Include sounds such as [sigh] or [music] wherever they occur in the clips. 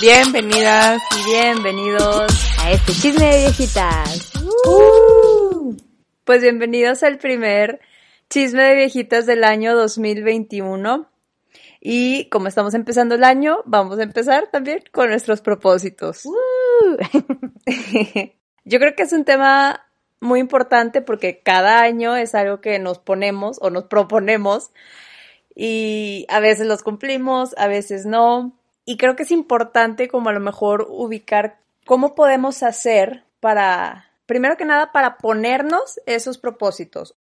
Bienvenidas y bienvenidos a este chisme de viejitas. Uh. Pues bienvenidos al primer chisme de viejitas del año 2021. Y como estamos empezando el año, vamos a empezar también con nuestros propósitos. [laughs] Yo creo que es un tema muy importante porque cada año es algo que nos ponemos o nos proponemos y a veces los cumplimos, a veces no. Y creo que es importante como a lo mejor ubicar cómo podemos hacer para, primero que nada, para ponernos esos propósitos.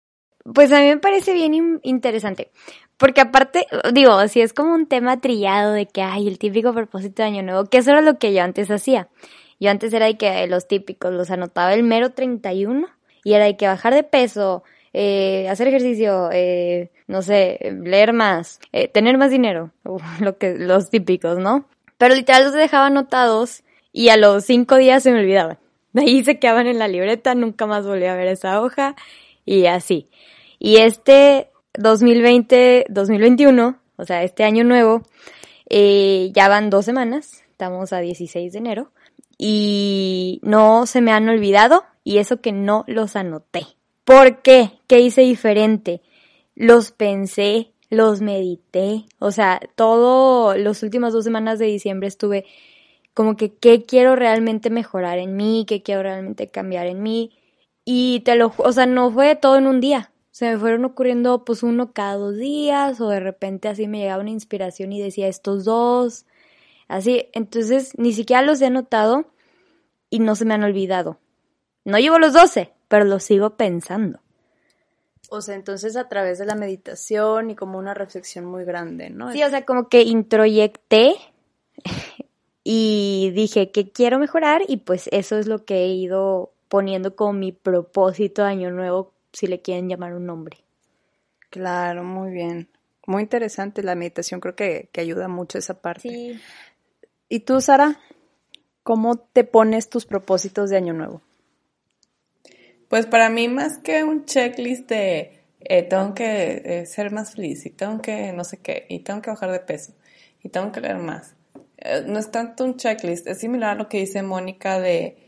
Pues a mí me parece bien interesante, porque aparte, digo, si es como un tema trillado de que hay el típico propósito de año nuevo, que eso era lo que yo antes hacía. Yo antes era de que los típicos los anotaba el mero 31 y era de que bajar de peso, eh, hacer ejercicio, eh, no sé, leer más, eh, tener más dinero, [laughs] lo que, los típicos, ¿no? Pero literal los dejaba anotados y a los cinco días se me olvidaban. De ahí se quedaban en la libreta, nunca más volví a ver esa hoja y así. Y este 2020-2021, o sea, este año nuevo, eh, ya van dos semanas, estamos a 16 de enero, y no se me han olvidado, y eso que no los anoté. ¿Por qué? ¿Qué hice diferente? Los pensé, los medité, o sea, todo, las últimas dos semanas de diciembre estuve como que qué quiero realmente mejorar en mí, qué quiero realmente cambiar en mí, y te lo, o sea, no fue todo en un día, se me fueron ocurriendo pues uno cada dos días o de repente así me llegaba una inspiración y decía estos dos, así, entonces ni siquiera los he anotado y no se me han olvidado. No llevo los doce, pero los sigo pensando. O sea, entonces a través de la meditación y como una reflexión muy grande, ¿no? Sí, o sea, como que introyecté [laughs] y dije que quiero mejorar y pues eso es lo que he ido poniendo como mi propósito de año nuevo si le quieren llamar un nombre. Claro, muy bien. Muy interesante la meditación, creo que, que ayuda mucho esa parte. Sí. ¿Y tú, Sara? ¿Cómo te pones tus propósitos de año nuevo? Pues para mí más que un checklist de eh, tengo que eh, ser más feliz y tengo que no sé qué y tengo que bajar de peso y tengo que leer más. Eh, no es tanto un checklist, es similar a lo que dice Mónica de,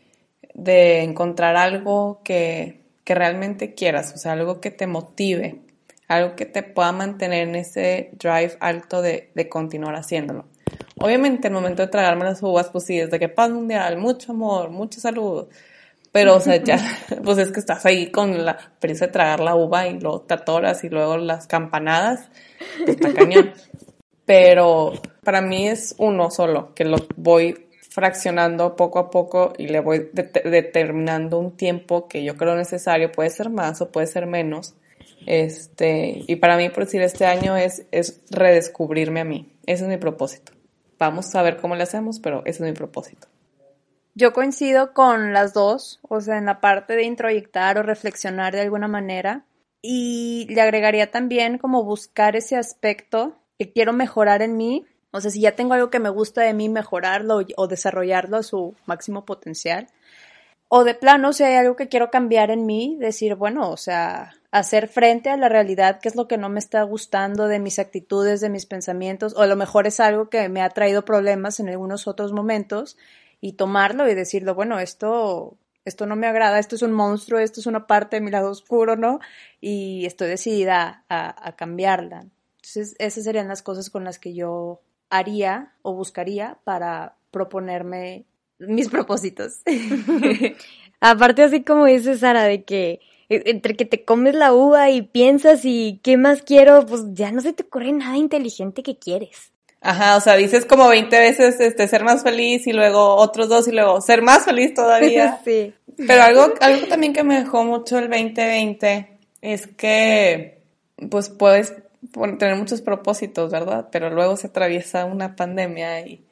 de encontrar algo que, que realmente quieras, o sea, algo que te motive, algo que te pueda mantener en ese drive alto de, de continuar haciéndolo. Obviamente, el momento de tragarme las uvas, pues sí, desde que paz mundial, mucho amor, mucha salud. Pero, o sea, ya, [laughs] pues es que estás ahí con la prisa de tragar la uva y luego te atoras y luego las campanadas, pues está cañón. Pero para mí es uno solo, que lo voy fraccionando poco a poco y le voy determinando un tiempo que yo creo necesario, puede ser más o puede ser menos. Este, y para mí, por decir, este año es, es redescubrirme a mí. Ese es mi propósito. Vamos a ver cómo le hacemos, pero ese es mi propósito. Yo coincido con las dos, o sea, en la parte de introyectar o reflexionar de alguna manera. Y le agregaría también como buscar ese aspecto que quiero mejorar en mí, o sea, si ya tengo algo que me gusta de mí, mejorarlo o desarrollarlo a su máximo potencial. O de plano, si hay algo que quiero cambiar en mí, decir, bueno, o sea, hacer frente a la realidad, qué es lo que no me está gustando de mis actitudes, de mis pensamientos, o a lo mejor es algo que me ha traído problemas en algunos otros momentos, y tomarlo y decirlo, bueno, esto, esto no me agrada, esto es un monstruo, esto es una parte de mi lado oscuro, ¿no? Y estoy decidida a, cambiarla. Entonces, esas serían las cosas con las que yo haría o buscaría para proponerme mis propósitos. [laughs] Aparte, así como dice Sara, de que e, entre que te comes la uva y piensas y qué más quiero, pues ya no se te ocurre nada inteligente que quieres. Ajá, o sea, dices como 20 veces este ser más feliz y luego otros dos y luego ser más feliz todavía. [laughs] sí. Pero algo, algo también que me dejó mucho el 2020 es que pues puedes tener muchos propósitos, ¿verdad? Pero luego se atraviesa una pandemia y,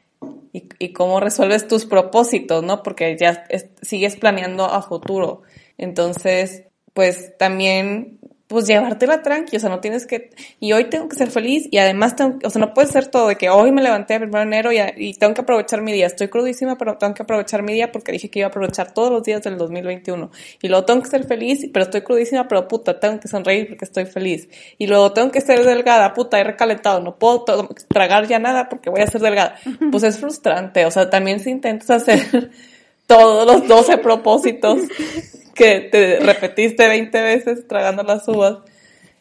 y, cómo resuelves tus propósitos, ¿no? Porque ya sigues planeando a futuro. Entonces, pues también pues llevártela tranqui, o sea, no tienes que, y hoy tengo que ser feliz y además tengo, o sea, no puede ser todo de que hoy me levanté el 1 de enero y, tengo que aprovechar mi día, estoy crudísima, pero tengo que aprovechar mi día porque dije que iba a aprovechar todos los días del 2021 y luego tengo que ser feliz, pero estoy crudísima, pero puta, tengo que sonreír porque estoy feliz. Y luego tengo que ser delgada, puta, he recalentado, no puedo tragar ya nada porque voy a ser delgada, [laughs] pues es frustrante, o sea, también si intentas hacer [laughs] todos los 12 propósitos [laughs] que te repetiste 20 veces tragando las uvas,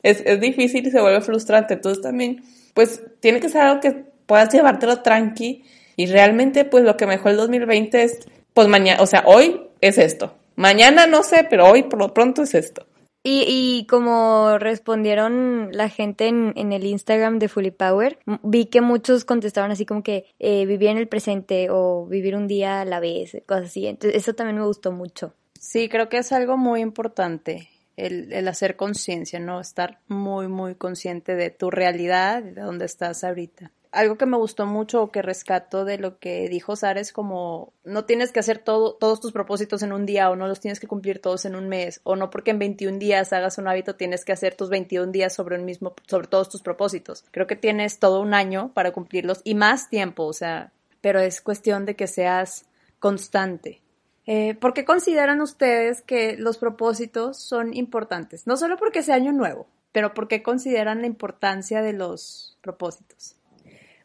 es, es difícil y se vuelve frustrante. Entonces también, pues tiene que ser algo que puedas llevártelo tranqui y realmente pues lo que mejor el 2020 es, pues mañana, o sea, hoy es esto. Mañana no sé, pero hoy por lo pronto es esto. Y, y como respondieron la gente en, en, el Instagram de Fully Power, vi que muchos contestaron así como que eh, vivir en el presente o vivir un día a la vez, cosas así. Entonces eso también me gustó mucho. Sí, creo que es algo muy importante el, el hacer conciencia, ¿no? Estar muy, muy consciente de tu realidad, de dónde estás ahorita. Algo que me gustó mucho o que rescato de lo que dijo Sara es como no tienes que hacer todo, todos tus propósitos en un día o no los tienes que cumplir todos en un mes o no porque en 21 días hagas un hábito tienes que hacer tus 21 días sobre un mismo sobre todos tus propósitos. Creo que tienes todo un año para cumplirlos y más tiempo, o sea, pero es cuestión de que seas constante eh, ¿Por qué consideran ustedes que los propósitos son importantes? No solo porque sea año nuevo, pero ¿por qué consideran la importancia de los propósitos?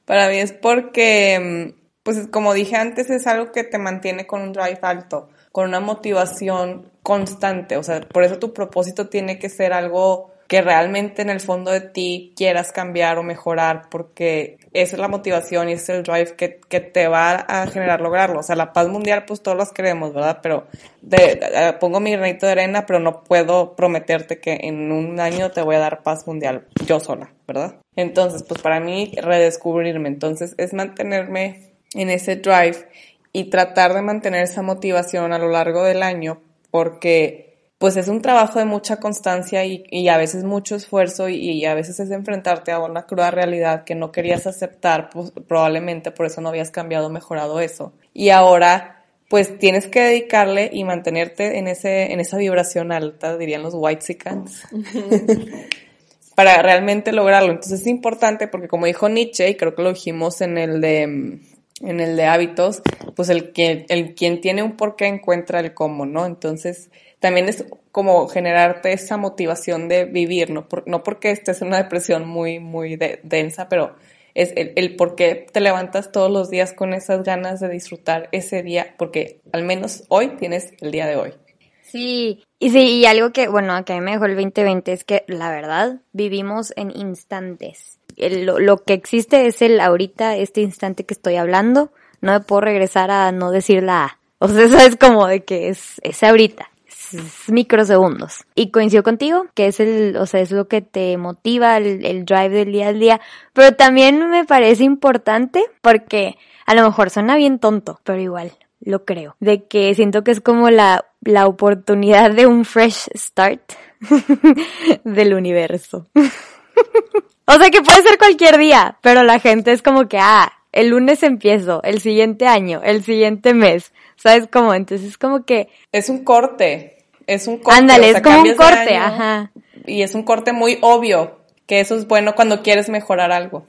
Para mí es porque, pues como dije antes, es algo que te mantiene con un drive alto, con una motivación constante. O sea, por eso tu propósito tiene que ser algo que realmente en el fondo de ti quieras cambiar o mejorar, porque esa es la motivación y es el drive que, que te va a generar lograrlo. O sea, la paz mundial, pues todos las queremos, ¿verdad? Pero de, pongo mi granito de arena, pero no puedo prometerte que en un año te voy a dar paz mundial yo sola, ¿verdad? Entonces, pues para mí, redescubrirme, entonces es mantenerme en ese drive y tratar de mantener esa motivación a lo largo del año, porque pues es un trabajo de mucha constancia y, a veces mucho esfuerzo y, a veces es enfrentarte a una cruda realidad que no querías aceptar, pues, probablemente por eso no habías cambiado, mejorado eso. Y ahora, pues tienes que dedicarle y mantenerte en ese, en esa vibración alta, dirían los white sicans, [laughs] para realmente lograrlo. Entonces es importante porque como dijo Nietzsche, y creo que lo dijimos en el de, en el de hábitos, pues el que, el quien tiene un porqué encuentra el cómo, ¿no? Entonces, también es como generarte esa motivación de vivir, no, no porque estés en una depresión muy, muy densa, pero es el, por qué te levantas todos los días con esas ganas de disfrutar ese día, porque al menos hoy tienes el día de hoy. Sí, y sí, y algo que, bueno, que a mí me dejó el 2020 es que la verdad vivimos en instantes. lo, lo, que existe es el ahorita, este instante que estoy hablando, no me puedo regresar a no decir la A. O sea, [laughs] eso es como de que es, es ahorita microsegundos. Y coincido contigo, que es el, o sea, es lo que te motiva, el, drive del día al día. Pero también me parece importante porque a lo mejor suena bien tonto, pero igual lo creo. De que siento que es como la, la oportunidad de un fresh start [laughs] del universo. [laughs] o sea que puede ser cualquier día, pero la gente es como que, ah, el lunes empiezo, el siguiente año, el siguiente mes. ¿Sabes cómo? Entonces es como que... Es un corte es un corte. Ándale, es como un corte, ajá. Y es un corte muy obvio, que eso es bueno cuando quieres mejorar algo.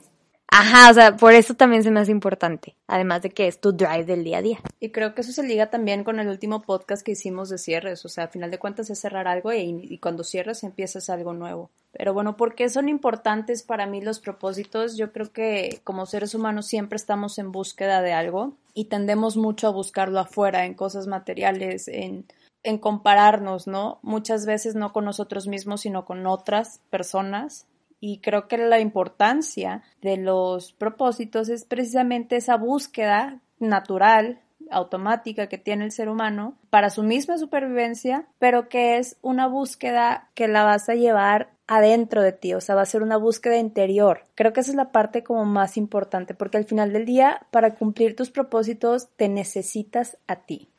Ajá, o sea, por eso también se me hace importante, además de que es tu drive del día a día. Y creo que eso se liga también con el último podcast que hicimos de cierres, o sea, al final de cuentas es cerrar algo y, y cuando cierras empiezas algo nuevo. Pero bueno, ¿por qué son importantes para mí los propósitos? Yo creo que como seres humanos siempre estamos en búsqueda de algo y tendemos mucho a buscarlo afuera, en cosas materiales, en en compararnos, ¿no? Muchas veces no con nosotros mismos, sino con otras personas. Y creo que la importancia de los propósitos es precisamente esa búsqueda natural, automática que tiene el ser humano para su misma supervivencia, pero que es una búsqueda que la vas a llevar adentro de ti, o sea, va a ser una búsqueda interior. Creo que esa es la parte como más importante, porque al final del día, para cumplir tus propósitos, te necesitas a ti.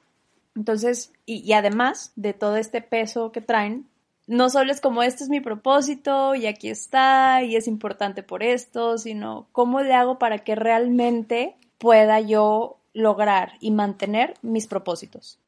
Entonces, y, además de todo este peso que traen, no solo es como este es mi propósito y aquí está y es importante por esto, sino cómo le hago para que realmente pueda yo lograr y mantener mis propósitos.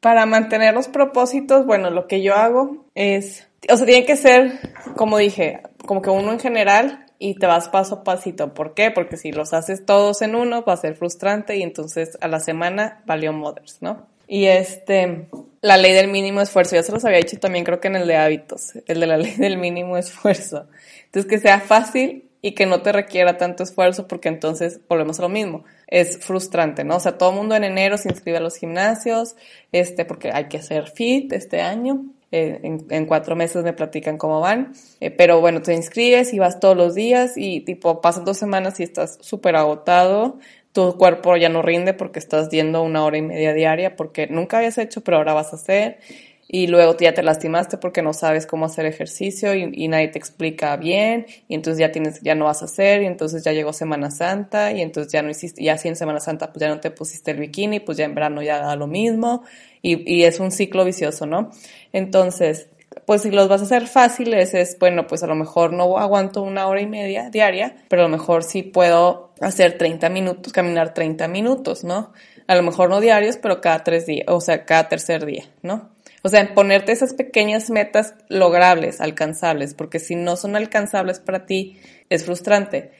Para mantener los propósitos, bueno, lo que yo hago es, o sea, tiene que ser, como dije, como que uno en general y te vas paso a pasito. ¿Por qué? Porque si los haces todos en uno va a ser frustrante y entonces a la semana valió Mothers, ¿no? Y este, la ley del mínimo esfuerzo, ya se los había dicho también creo que en el de hábitos, el de la [laughs] ley del mínimo esfuerzo. Entonces que sea fácil y que no te requiera tanto esfuerzo porque entonces volvemos a lo mismo. Es frustrante, ¿no? O sea, todo el mundo en enero se inscribe a los gimnasios, este, porque hay que hacer fit este año. En, cuatro meses me platican cómo van. Eh, pero bueno, te inscribes y vas todos los días y tipo pasan dos semanas y estás súper agotado tu cuerpo ya no rinde porque estás yendo una hora y media diaria porque nunca habías hecho, pero ahora vas a hacer. Y luego ya te lastimaste porque no sabes cómo hacer ejercicio y, nadie te explica bien. Y entonces ya tienes, ya no vas a hacer. Y entonces ya llegó Semana Santa y entonces ya no hiciste, ya sí en Semana Santa pues ya no te pusiste el bikini, pues ya en verano ya da lo mismo. Y, y es un ciclo vicioso, ¿no? Entonces, pues si los vas a hacer fáciles es, bueno, pues a lo mejor no aguanto una hora y media diaria, pero a lo mejor sí puedo hacer 30 minutos, caminar 30 minutos, ¿no? A lo mejor no diarios, pero cada tres días, o sea, cada tercer día, ¿no? O sea, ponerte esas pequeñas metas logrables, alcanzables, porque si no son alcanzables para ti, es frustrante.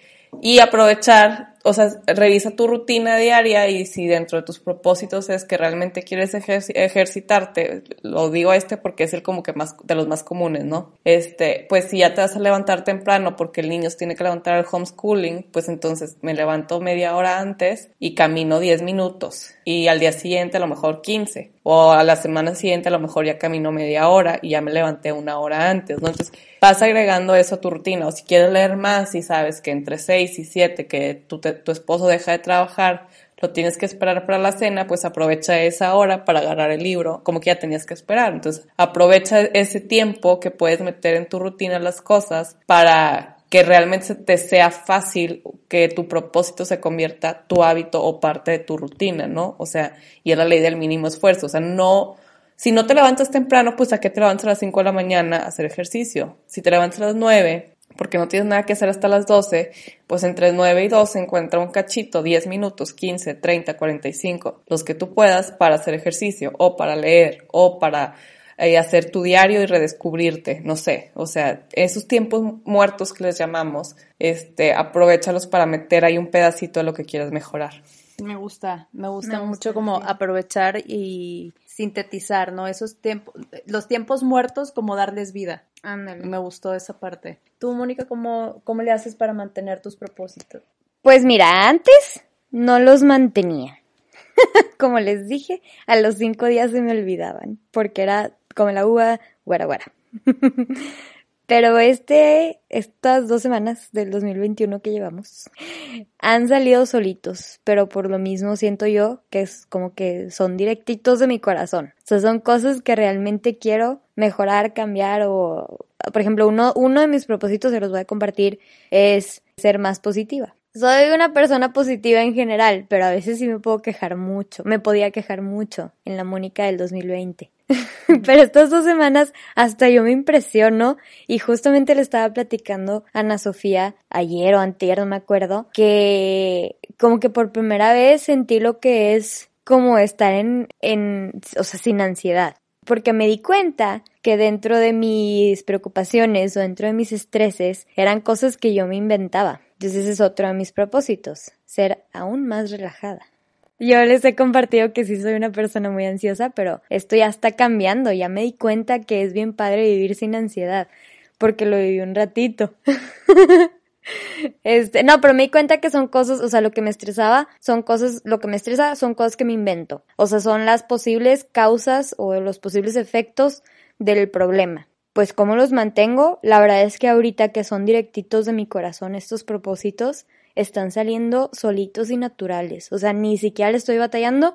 Y aprovechar o sea, revisa tu rutina diaria y si dentro de tus propósitos es que realmente quieres ejercitarte, lo digo este porque es el como que más de los más comunes, ¿no? Este, pues si ya te vas a levantar temprano porque el niño tiene que levantar al homeschooling, pues entonces me levanto media hora antes y camino 10 minutos y al día siguiente a lo mejor 15 o a la semana siguiente a lo mejor ya camino media hora y ya me levanté una hora antes, ¿no? Entonces vas agregando eso a tu rutina o si quieres leer más y sabes que entre 6 y 7 que tú te tu esposo deja de trabajar, lo tienes que esperar para la cena, pues aprovecha esa hora para agarrar el libro, como que ya tenías que esperar. Entonces, aprovecha ese tiempo que puedes meter en tu rutina las cosas para que realmente te sea fácil que tu propósito se convierta tu hábito o parte de tu rutina, ¿no? O sea, y es la ley del mínimo esfuerzo, o sea, no, si no te levantas temprano, pues a qué te levantas a las 5 de la mañana a hacer ejercicio. Si te levantas a las 9, porque no tienes nada que hacer hasta las 12, pues entre 9 y 12 encuentra un cachito, 10 minutos, 15, 30, 45, los que tú puedas para hacer ejercicio o para leer o para eh, hacer tu diario y redescubrirte, no sé, o sea, esos tiempos muertos que les llamamos, este, aprovechalos para meter ahí un pedacito de lo que quieras mejorar. Me gusta, me gusta, mucho como aprovechar y sintetizar, ¿no? Esos tiempos, los tiempos muertos como darles vida. Ándale. Me gustó esa parte. Tú, Mónica, ¿cómo, ¿cómo le haces para mantener tus propósitos? Pues mira, antes no los mantenía. [laughs] como les dije, a los cinco días se me olvidaban, porque era como la uva, guara guara. [laughs] Pero este, estas dos semanas del 2021 que llevamos han salido solitos, pero por lo mismo siento yo que es como que son directitos de mi corazón. O sea, son cosas que realmente quiero mejorar, cambiar o, por ejemplo, uno, uno de mis propósitos, se los voy a compartir, es ser más positiva. Soy una persona positiva en general, pero a veces sí me puedo quejar mucho. Me podía quejar mucho en la Mónica del 2020. [laughs] Pero estas dos semanas hasta yo me impresiono y justamente le estaba platicando a Ana Sofía ayer o antier, no me acuerdo, que como que por primera vez sentí lo que es como estar en, en, o sea, sin ansiedad. Porque me di cuenta que dentro de mis preocupaciones o dentro de mis estreses eran cosas que yo me inventaba. Entonces ese es otro de mis propósitos, ser aún más relajada. Yo les he compartido que sí soy una persona muy ansiosa, pero esto ya está cambiando. Ya me di cuenta que es bien padre vivir sin ansiedad, porque lo viví un ratito. [laughs] Este, no, pero me di cuenta que son cosas, o sea, lo que me estresaba son cosas, lo que me estresa son cosas que me invento. O sea, son las posibles causas o los posibles efectos del problema. Pues cómo los mantengo, la verdad es que ahorita que son directitos de mi corazón estos propósitos, están saliendo solitos y naturales. O sea, ni siquiera le estoy batallando,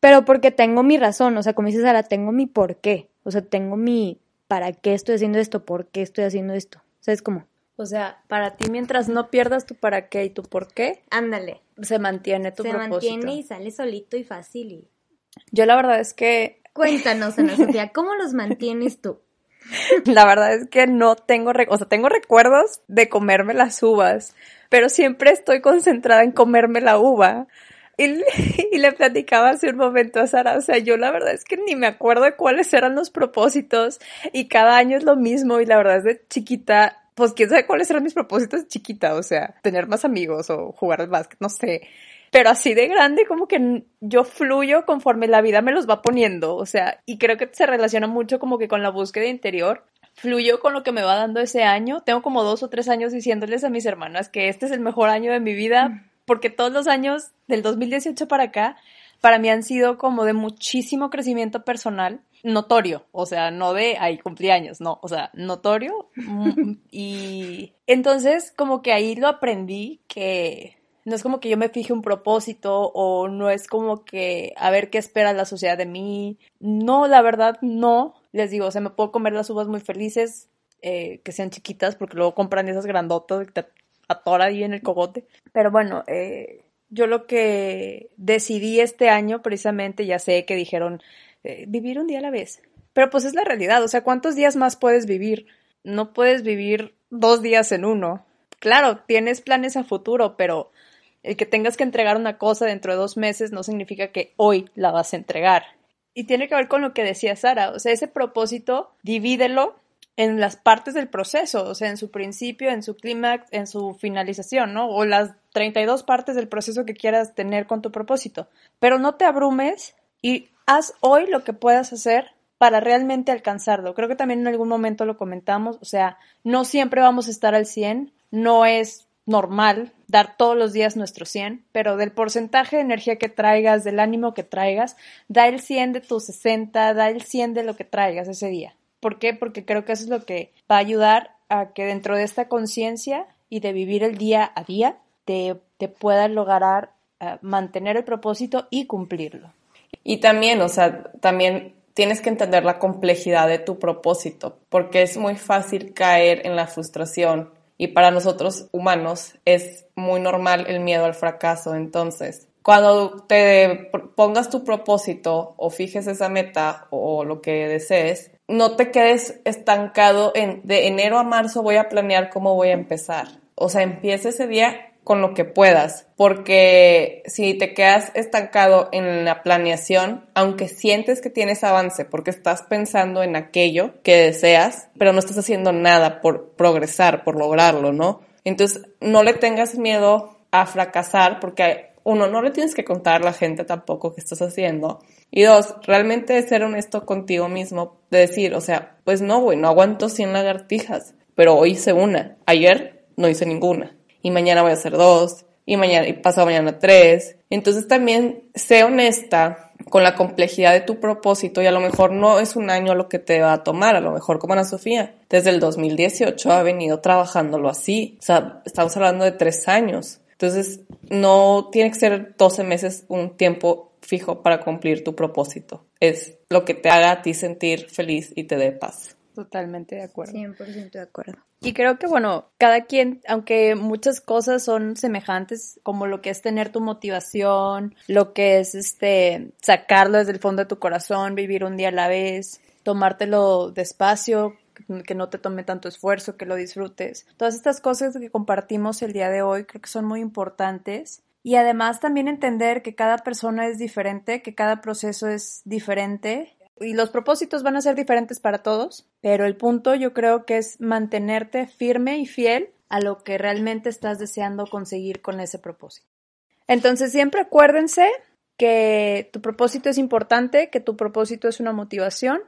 pero porque tengo mi razón. O sea, como dices Sara, tengo mi por qué. O sea, tengo mi para qué estoy haciendo esto, por qué estoy haciendo esto. ¿Sabes cómo? O sea, para ti mientras no pierdas tu para qué y tu por qué, ándale, se mantiene tu propósito. Se mantiene y sale solito y fácil. Yo la verdad es que cuéntanos, Ana Sofía, ¿cómo los mantienes tú? [laughs] La verdad es que no tengo, o sea, tengo recuerdos de comerme las uvas, pero siempre estoy concentrada en comerme la uva. Y, [laughs] y, le platicaba hace un momento a Sara, o sea, yo la verdad es que ni me acuerdo de cuáles eran los propósitos y cada año es lo mismo y la verdad es de chiquita, pues quién sabe cuáles eran mis propósitos chiquita, o sea, tener más amigos o jugar al básquet, no sé. Pero así de grande como que yo fluyo conforme la vida me los va poniendo, o sea, y creo que se relaciona mucho como que con la búsqueda interior. Fluyo con lo que me va dando ese año. Tengo como dos o tres años diciéndoles a mis hermanas que este es el mejor año de mi vida porque todos los años del 2018 para acá, para mí han sido como de muchísimo crecimiento personal, notorio, o sea, no de, ahí cumpleaños, no, o sea, notorio. y entonces como que ahí lo aprendí que no es como que yo me fije un propósito o no es como que a ver qué espera la sociedad de mí. No, la verdad, no. Les digo, o sea, me puedo comer las uvas muy felices, eh, que sean chiquitas, porque luego compran esas grandotas que te atora ahí en el cogote. Pero bueno, eh, yo lo que decidí este año, precisamente, ya sé que dijeron eh, vivir un día a la vez. Pero pues es la realidad, o sea, ¿cuántos días más puedes vivir? No puedes vivir dos días en uno. Claro, tienes planes a futuro, pero el que tengas que entregar una cosa dentro de dos meses no significa que hoy la vas a entregar. Y tiene que ver con lo que decía Sara, o sea, ese propósito, divídelo en las partes del proceso, o sea, en su principio, en su clímax, en su finalización, ¿no? O las 32 partes del proceso que quieras tener con tu propósito. Pero no te abrumes y haz hoy lo que puedas hacer para realmente alcanzarlo. Creo que también en algún momento lo comentamos, o sea, no siempre vamos a estar al 100, no es normal dar todos los días nuestro 100, pero del porcentaje de energía que traigas, del ánimo que traigas, da el 100 de tus 60, da el 100 de lo que traigas ese día. ¿Por qué? Porque creo que eso es lo que va a ayudar a que dentro de esta conciencia y de vivir el día a día, te, te puedas lograr uh, mantener el propósito y cumplirlo. Y también, o sea, también tienes que entender la complejidad de tu propósito, porque es muy fácil caer en la frustración y para nosotros humanos es muy normal el miedo al fracaso. Entonces, cuando te pongas tu propósito o fijes esa meta o lo que desees, no te quedes estancado en de enero a marzo voy a planear cómo voy a empezar. O sea, empieza ese día con lo que puedas, porque si te quedas estancado en la planeación, aunque sientes que tienes avance, porque estás pensando en aquello que deseas, pero no estás haciendo nada por progresar, por lograrlo, ¿no? Entonces, no le tengas miedo a fracasar, porque uno, no le tienes que contar a la gente tampoco qué estás haciendo. Y dos, realmente ser honesto contigo mismo, de decir, o sea, pues no, güey, no aguanto 100 lagartijas, pero hoy hice una, ayer no hice ninguna y mañana voy a hacer dos, y mañana, y pasado mañana tres. Entonces también sé honesta con la complejidad de tu propósito y a lo mejor no es un año lo que te va a tomar, a lo mejor como Ana Sofía, desde el 2018 ha venido trabajándolo así, o sea, estamos hablando de tres años. Entonces, no tiene que ser 12 meses un tiempo fijo para cumplir tu propósito. Es lo que te haga a ti sentir feliz y te dé paz. Totalmente de acuerdo. 100% de acuerdo. Y creo que, bueno, cada quien, aunque muchas cosas son semejantes, como lo que es tener tu motivación, lo que es este sacarlo desde el fondo de tu corazón, vivir un día a la vez, tomártelo despacio, que no te tome tanto esfuerzo, que lo disfrutes. Todas estas cosas que compartimos el día de hoy creo que son muy importantes. Y además también entender que cada persona es diferente, que cada proceso es diferente y los propósitos van a ser diferentes para todos, pero el punto yo creo que es mantenerte firme y fiel a lo que realmente estás deseando conseguir con ese propósito. Entonces siempre acuérdense que tu propósito es importante, que tu propósito es una motivación,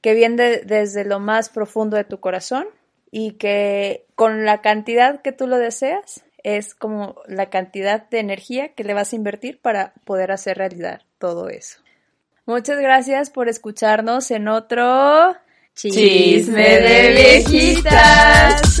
que viene desde lo más profundo de tu corazón y que con la cantidad que tú lo deseas es como la cantidad de energía que le vas a invertir para poder hacer realidad todo eso. Muchas gracias por escucharnos en otro Chisme de viejitas.